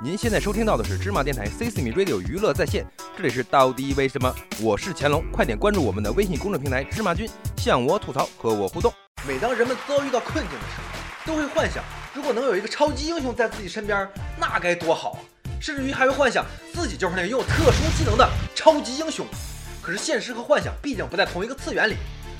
您现在收听到的是芝麻电台 C 四米 Radio 娱乐在线，这里是到底为什么？我是乾隆，快点关注我们的微信公众平台芝麻君，向我吐槽，和我互动。每当人们遭遇到困境的时候，都会幻想，如果能有一个超级英雄在自己身边，那该多好啊！甚至于还会幻想自己就是那个拥有特殊技能的超级英雄。可是现实和幻想毕竟不在同一个次元里。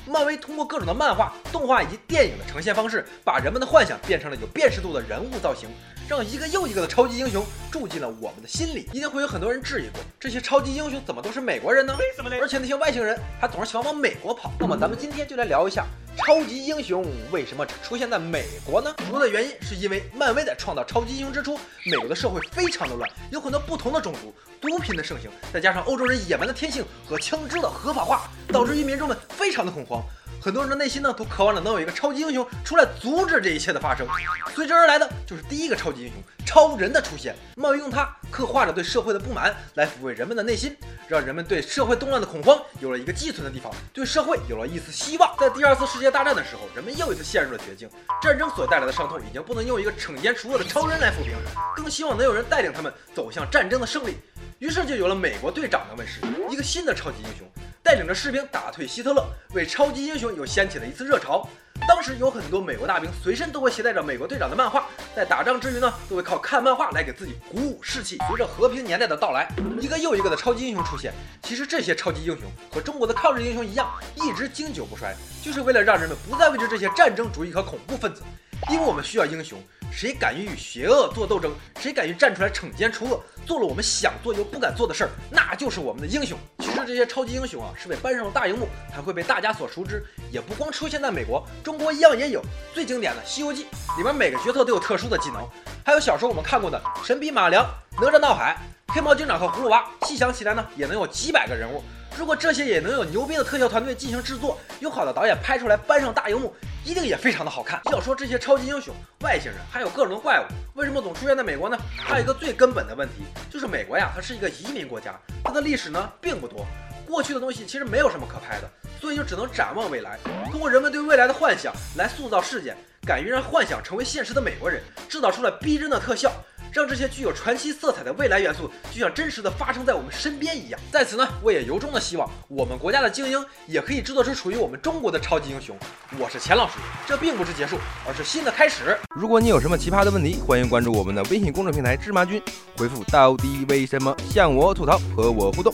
漫威通过各种的漫画、动画以及电影的呈现方式，把人们的幻想变成了有辨识度的人物造型，让一个又一个的超级英雄住进了我们的心里。一定会有很多人质疑过，这些超级英雄怎么都是美国人呢？为什么呢？而且那些外星人还总是喜欢往美国跑。那么咱们今天就来聊一下，超级英雄为什么只出现在美国呢？主要的原因是因为漫威在创造超级英雄之初，美国的社会非常的乱，有很多不同的种族，毒品的盛行，再加上欧洲人野蛮的天性和枪支的合法化，导致于民众们非常的恐慌。很多人的内心呢，都渴望着能有一个超级英雄出来阻止这一切的发生。随之而来的就是第一个超级英雄超人的出现。漫威用它刻画着对社会的不满，来抚慰人们的内心，让人们对社会动乱的恐慌有了一个寄存的地方，对社会有了一丝希望。在第二次世界大战的时候，人们又一次陷入了绝境，战争所带来的伤痛已经不能用一个惩奸除恶的超人来抚平，更希望能有人带领他们走向战争的胜利。于是就有了美国队长的问世，一个新的超级英雄。带领着士兵打退希特勒，为超级英雄又掀起了一次热潮。当时有很多美国大兵随身都会携带着美国队长的漫画，在打仗之余呢，都会靠看漫画来给自己鼓舞士气。随着和平年代的到来，一个又一个的超级英雄出现。其实这些超级英雄和中国的抗日英雄一样，一直经久不衰，就是为了让人们不再畏惧这些战争主义和恐怖分子。因为我们需要英雄，谁敢于与邪恶做斗争，谁敢于站出来惩奸除恶，做了我们想做又不敢做的事儿，那就是我们的英雄。其实这些超级英雄啊，是被搬上了大荧幕，才会被大家所熟知。也不光出现在美国，中国一样也有。最经典的《西游记》里面每个角色都有特殊的技能，还有小时候我们看过的《神笔马良》《哪吒闹海》《黑猫警长》和《葫芦娃》，细想起来呢，也能有几百个人物。如果这些也能有牛逼的特效团队进行制作，有好的导演拍出来搬上大荧幕，一定也非常的好看。要说这些超级英雄、外星人还有各种怪物，为什么总出现在美国呢？还有一个最根本的问题，就是美国呀，它是一个移民国家，它的历史呢并不多，过去的东西其实没有什么可拍的，所以就只能展望未来，通过人们对未来的幻想来塑造事件，敢于让幻想成为现实的美国人，制造出了逼真的特效。让这些具有传奇色彩的未来元素，就像真实的发生在我们身边一样。在此呢，我也由衷的希望，我们国家的精英也可以制作出属于我们中国的超级英雄。我是钱老师，这并不是结束，而是新的开始。如果你有什么奇葩的问题，欢迎关注我们的微信公众平台芝麻君，回复到底为什么向我吐槽，和我互动。